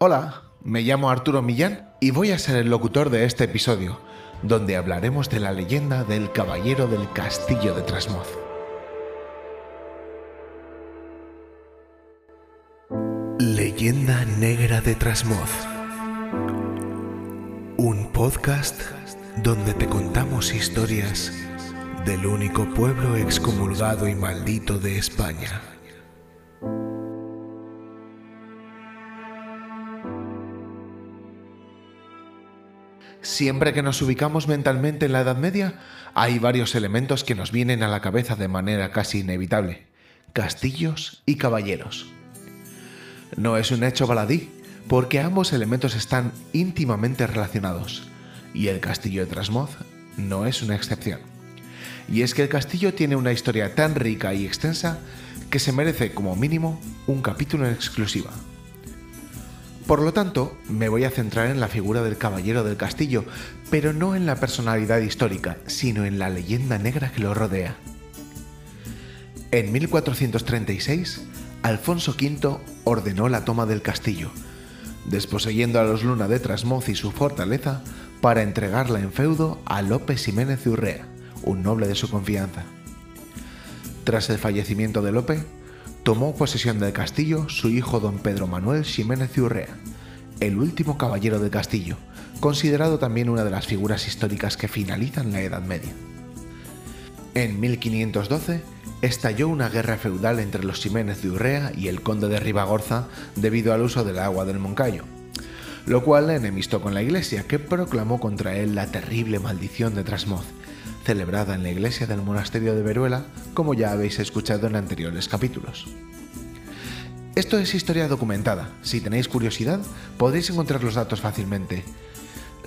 Hola, me llamo Arturo Millán y voy a ser el locutor de este episodio, donde hablaremos de la leyenda del Caballero del Castillo de Trasmoz. Leyenda Negra de Trasmoz. Un podcast donde te contamos historias del único pueblo excomulgado y maldito de España. Siempre que nos ubicamos mentalmente en la Edad Media, hay varios elementos que nos vienen a la cabeza de manera casi inevitable. Castillos y caballeros. No es un hecho baladí, porque ambos elementos están íntimamente relacionados, y el castillo de Trasmoz no es una excepción. Y es que el castillo tiene una historia tan rica y extensa que se merece como mínimo un capítulo en exclusiva. Por lo tanto, me voy a centrar en la figura del caballero del castillo, pero no en la personalidad histórica, sino en la leyenda negra que lo rodea. En 1436, Alfonso V ordenó la toma del castillo, desposeyendo a los Luna de Trasmoz y su fortaleza para entregarla en feudo a López Jiménez de Urrea, un noble de su confianza. Tras el fallecimiento de Lope, tomó posesión del castillo su hijo don Pedro Manuel Ximénez y Urrea, el último caballero del castillo, considerado también una de las figuras históricas que finalizan la Edad Media. En 1512 estalló una guerra feudal entre los Ximénez de Urrea y el conde de Ribagorza debido al uso del agua del Moncayo, lo cual enemistó con la iglesia, que proclamó contra él la terrible maldición de Trasmoz, celebrada en la iglesia del monasterio de Veruela, como ya habéis escuchado en anteriores capítulos. Esto es historia documentada. Si tenéis curiosidad, podréis encontrar los datos fácilmente.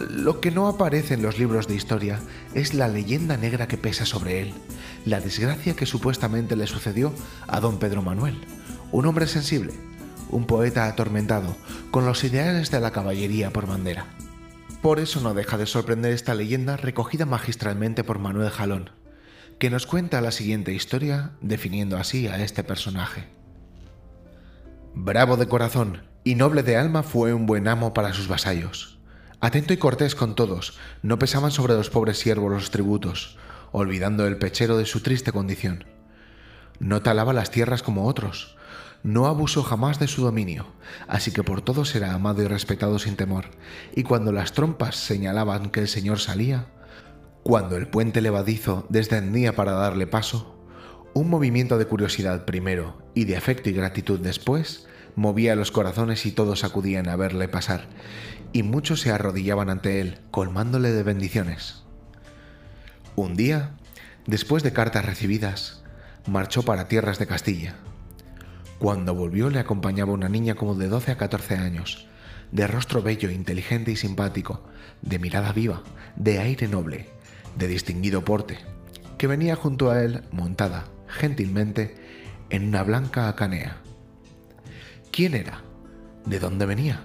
Lo que no aparece en los libros de historia es la leyenda negra que pesa sobre él, la desgracia que supuestamente le sucedió a don Pedro Manuel, un hombre sensible, un poeta atormentado, con los ideales de la caballería por bandera. Por eso no deja de sorprender esta leyenda recogida magistralmente por Manuel Jalón, que nos cuenta la siguiente historia definiendo así a este personaje. Bravo de corazón y noble de alma fue un buen amo para sus vasallos. Atento y cortés con todos, no pesaban sobre los pobres siervos los tributos, olvidando el pechero de su triste condición. No talaba las tierras como otros, no abusó jamás de su dominio, así que por todos era amado y respetado sin temor, y cuando las trompas señalaban que el Señor salía, cuando el puente levadizo descendía para darle paso, un movimiento de curiosidad primero y de afecto y gratitud después movía los corazones y todos acudían a verle pasar, y muchos se arrodillaban ante él, colmándole de bendiciones. Un día, después de cartas recibidas, marchó para tierras de Castilla cuando volvió le acompañaba una niña como de 12 a 14 años, de rostro bello, inteligente y simpático, de mirada viva, de aire noble, de distinguido porte, que venía junto a él montada, gentilmente, en una blanca acanea. ¿Quién era? ¿De dónde venía?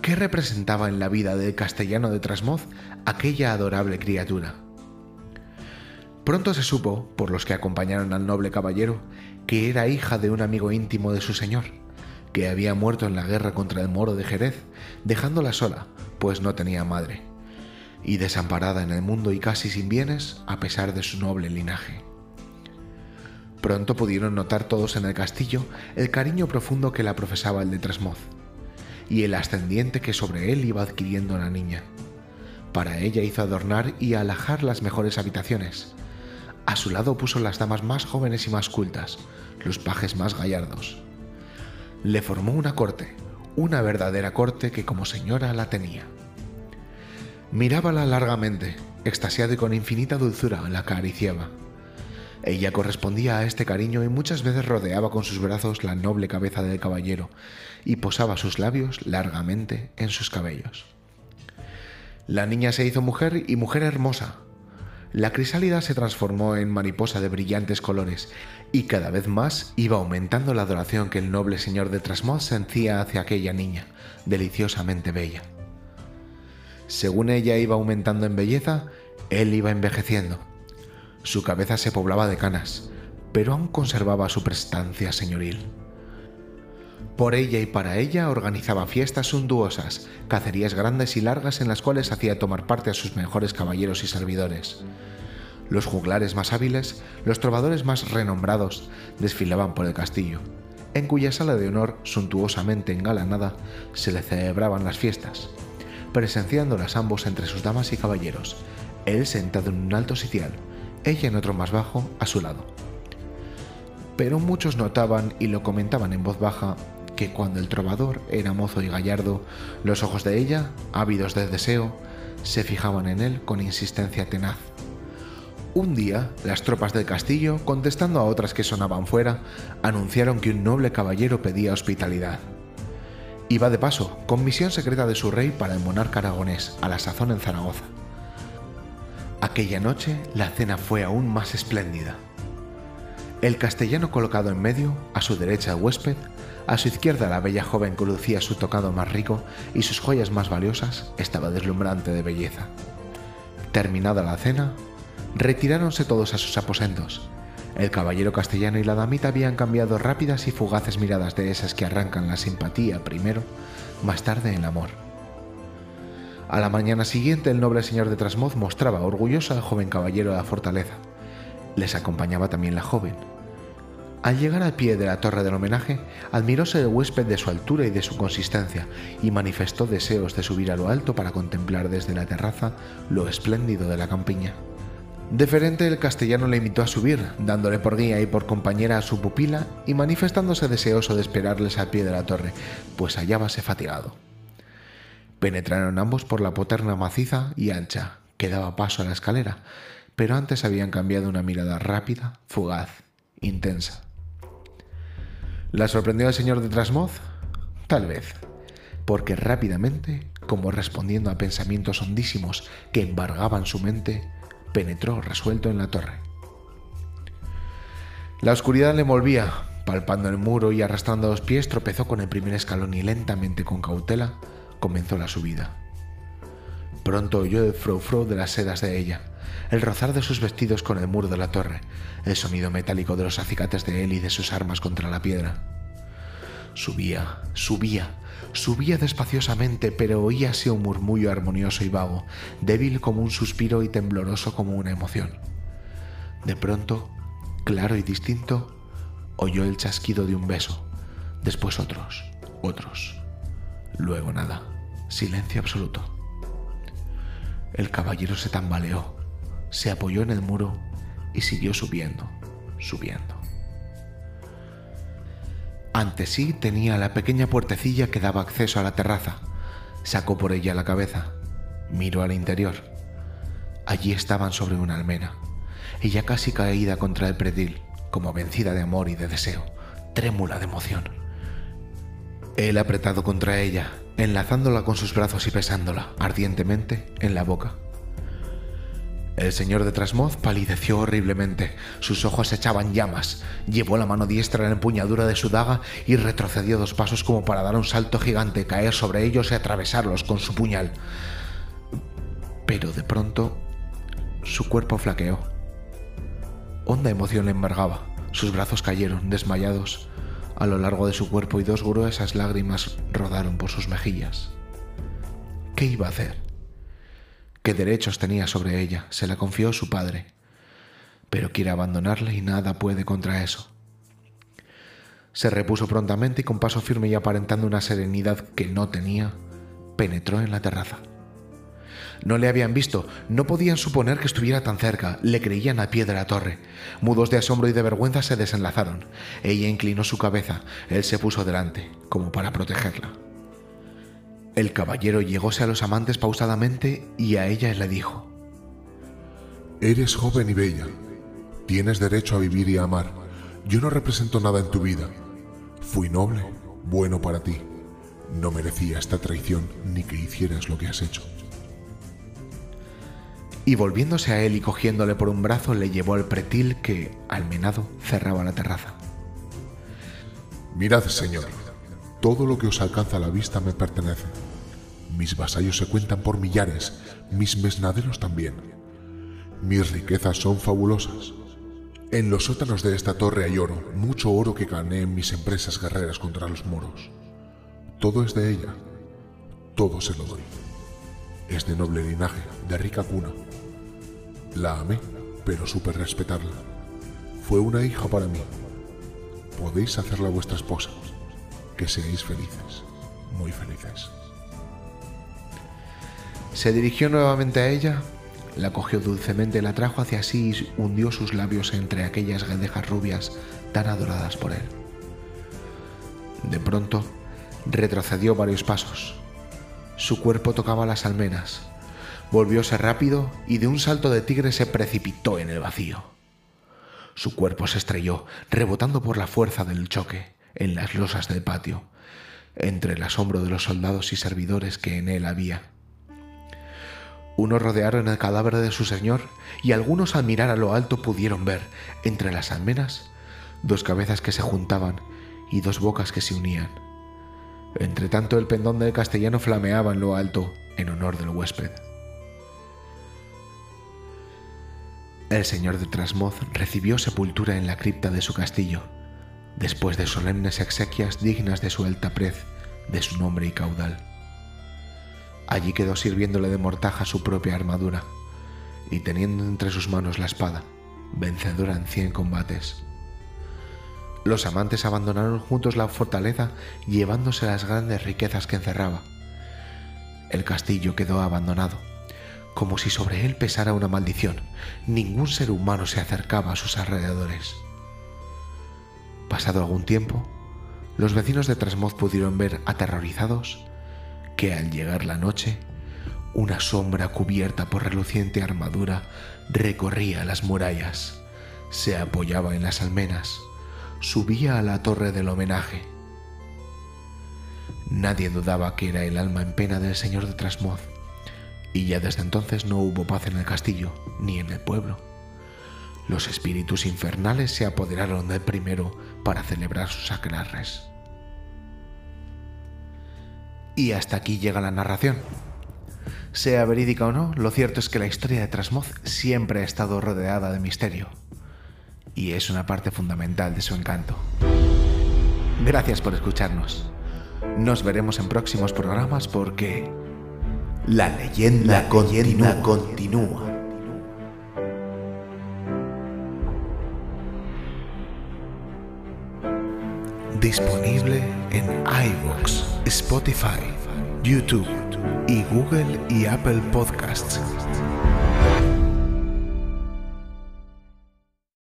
¿Qué representaba en la vida del castellano de Trasmoz aquella adorable criatura? Pronto se supo, por los que acompañaron al noble caballero, que era hija de un amigo íntimo de su señor, que había muerto en la guerra contra el moro de Jerez, dejándola sola, pues no tenía madre, y desamparada en el mundo y casi sin bienes, a pesar de su noble linaje. Pronto pudieron notar todos en el castillo el cariño profundo que la profesaba el de Trasmoz, y el ascendiente que sobre él iba adquiriendo la niña. Para ella hizo adornar y alajar las mejores habitaciones, a su lado puso las damas más jóvenes y más cultas, los pajes más gallardos. Le formó una corte, una verdadera corte que como señora la tenía. Mirábala largamente, extasiado y con infinita dulzura la acariciaba. Ella correspondía a este cariño y muchas veces rodeaba con sus brazos la noble cabeza del caballero y posaba sus labios largamente en sus cabellos. La niña se hizo mujer y mujer hermosa, la crisálida se transformó en mariposa de brillantes colores y cada vez más iba aumentando la adoración que el noble señor de Trasmoz sentía hacia aquella niña, deliciosamente bella. Según ella iba aumentando en belleza, él iba envejeciendo. Su cabeza se poblaba de canas, pero aún conservaba su prestancia señoril. Por ella y para ella organizaba fiestas suntuosas, cacerías grandes y largas en las cuales hacía tomar parte a sus mejores caballeros y servidores. Los juglares más hábiles, los trovadores más renombrados, desfilaban por el castillo, en cuya sala de honor, suntuosamente engalanada, se le celebraban las fiestas, presenciándolas ambos entre sus damas y caballeros, él sentado en un alto sitial, ella en otro más bajo, a su lado. Pero muchos notaban y lo comentaban en voz baja que cuando el trovador era mozo y gallardo, los ojos de ella, ávidos de deseo, se fijaban en él con insistencia tenaz. Un día, las tropas del castillo, contestando a otras que sonaban fuera, anunciaron que un noble caballero pedía hospitalidad. Iba de paso, con misión secreta de su rey para el monarca aragonés, a la sazón en Zaragoza. Aquella noche la cena fue aún más espléndida. El castellano colocado en medio, a su derecha el huésped, a su izquierda la bella joven que lucía su tocado más rico y sus joyas más valiosas, estaba deslumbrante de belleza. Terminada la cena, retiráronse todos a sus aposentos. El caballero castellano y la damita habían cambiado rápidas y fugaces miradas de esas que arrancan la simpatía primero, más tarde el amor. A la mañana siguiente el noble señor de Trasmoz mostraba orgulloso al joven caballero de la fortaleza. Les acompañaba también la joven, al llegar al pie de la torre del homenaje, admiróse el huésped de su altura y de su consistencia, y manifestó deseos de subir a lo alto para contemplar desde la terraza lo espléndido de la campiña. Deferente el castellano le invitó a subir, dándole por guía y por compañera a su pupila y manifestándose deseoso de esperarles al pie de la torre, pues hallábase fatigado. Penetraron ambos por la poterna maciza y ancha, que daba paso a la escalera, pero antes habían cambiado una mirada rápida, fugaz, intensa. ¿La sorprendió el señor de Trasmoz? Tal vez, porque rápidamente, como respondiendo a pensamientos hondísimos que embargaban su mente, penetró resuelto en la torre. La oscuridad le envolvía, palpando el muro y arrastrando los pies, tropezó con el primer escalón y lentamente, con cautela, comenzó la subida. Pronto oyó el frou-frou de las sedas de ella, el rozar de sus vestidos con el muro de la torre, el sonido metálico de los acicates de él y de sus armas contra la piedra. Subía, subía, subía despaciosamente, pero oíase un murmullo armonioso y vago, débil como un suspiro y tembloroso como una emoción. De pronto, claro y distinto, oyó el chasquido de un beso, después otros, otros. Luego nada, silencio absoluto. El caballero se tambaleó, se apoyó en el muro y siguió subiendo, subiendo. Ante sí tenía la pequeña puertecilla que daba acceso a la terraza. Sacó por ella la cabeza, miró al interior. Allí estaban sobre una almena, ella casi caída contra el predil, como vencida de amor y de deseo, trémula de emoción. Él apretado contra ella, enlazándola con sus brazos y besándola ardientemente en la boca. El señor de Trasmoz palideció horriblemente, sus ojos echaban llamas, llevó la mano diestra en la empuñadura de su daga y retrocedió dos pasos como para dar un salto gigante, caer sobre ellos y atravesarlos con su puñal. Pero de pronto su cuerpo flaqueó. Honda emoción le embargaba, sus brazos cayeron, desmayados, a lo largo de su cuerpo y dos gruesas lágrimas rodaron por sus mejillas. ¿Qué iba a hacer? ¿Qué derechos tenía sobre ella? Se la confió su padre. Pero quiere abandonarle y nada puede contra eso. Se repuso prontamente y con paso firme y aparentando una serenidad que no tenía, penetró en la terraza. No le habían visto, no podían suponer que estuviera tan cerca, le creían a pie de la torre. Mudos de asombro y de vergüenza se desenlazaron. Ella inclinó su cabeza, él se puso delante, como para protegerla. El caballero llegóse a los amantes pausadamente y a ella le dijo, Eres joven y bella, tienes derecho a vivir y a amar. Yo no represento nada en tu vida. Fui noble, bueno para ti. No merecía esta traición ni que hicieras lo que has hecho. Y volviéndose a él y cogiéndole por un brazo, le llevó al pretil que, almenado, cerraba la terraza. Mirad, señor, todo lo que os alcanza a la vista me pertenece. Mis vasallos se cuentan por millares, mis mesnaderos también. Mis riquezas son fabulosas. En los sótanos de esta torre hay oro, mucho oro que gané en mis empresas guerreras contra los moros. Todo es de ella, todo se lo doy. Es de noble linaje, de rica cuna. La amé, pero supe respetarla. Fue una hija para mí. Podéis hacerla vuestra esposa. Que seáis felices, muy felices. Se dirigió nuevamente a ella, la cogió dulcemente, la trajo hacia sí y hundió sus labios entre aquellas guedejas rubias tan adoradas por él. De pronto, retrocedió varios pasos. Su cuerpo tocaba las almenas. Volvióse rápido y de un salto de tigre se precipitó en el vacío. Su cuerpo se estrelló, rebotando por la fuerza del choque, en las losas del patio, entre el asombro de los soldados y servidores que en él había. Unos rodearon el cadáver de su señor y algunos al mirar a lo alto pudieron ver, entre las almenas, dos cabezas que se juntaban y dos bocas que se unían. Entre tanto el pendón del castellano flameaba en lo alto en honor del huésped. El señor de Trasmoz recibió sepultura en la cripta de su castillo, después de solemnes exequias dignas de su alta prez, de su nombre y caudal. Allí quedó sirviéndole de mortaja su propia armadura y teniendo entre sus manos la espada, vencedora en cien combates. Los amantes abandonaron juntos la fortaleza llevándose las grandes riquezas que encerraba. El castillo quedó abandonado, como si sobre él pesara una maldición. Ningún ser humano se acercaba a sus alrededores. Pasado algún tiempo, los vecinos de Trasmoz pudieron ver aterrorizados que al llegar la noche, una sombra cubierta por reluciente armadura recorría las murallas, se apoyaba en las almenas, subía a la torre del homenaje. Nadie dudaba que era el alma en pena del señor de Trasmoz, y ya desde entonces no hubo paz en el castillo ni en el pueblo. Los espíritus infernales se apoderaron del primero para celebrar sus aquelarres. Y hasta aquí llega la narración. Sea verídica o no, lo cierto es que la historia de Trasmoz siempre ha estado rodeada de misterio. Y es una parte fundamental de su encanto. Gracias por escucharnos. Nos veremos en próximos programas porque la leyenda, la continúa. continúa. Disponible en iVoox, Spotify, YouTube y Google y Apple Podcasts.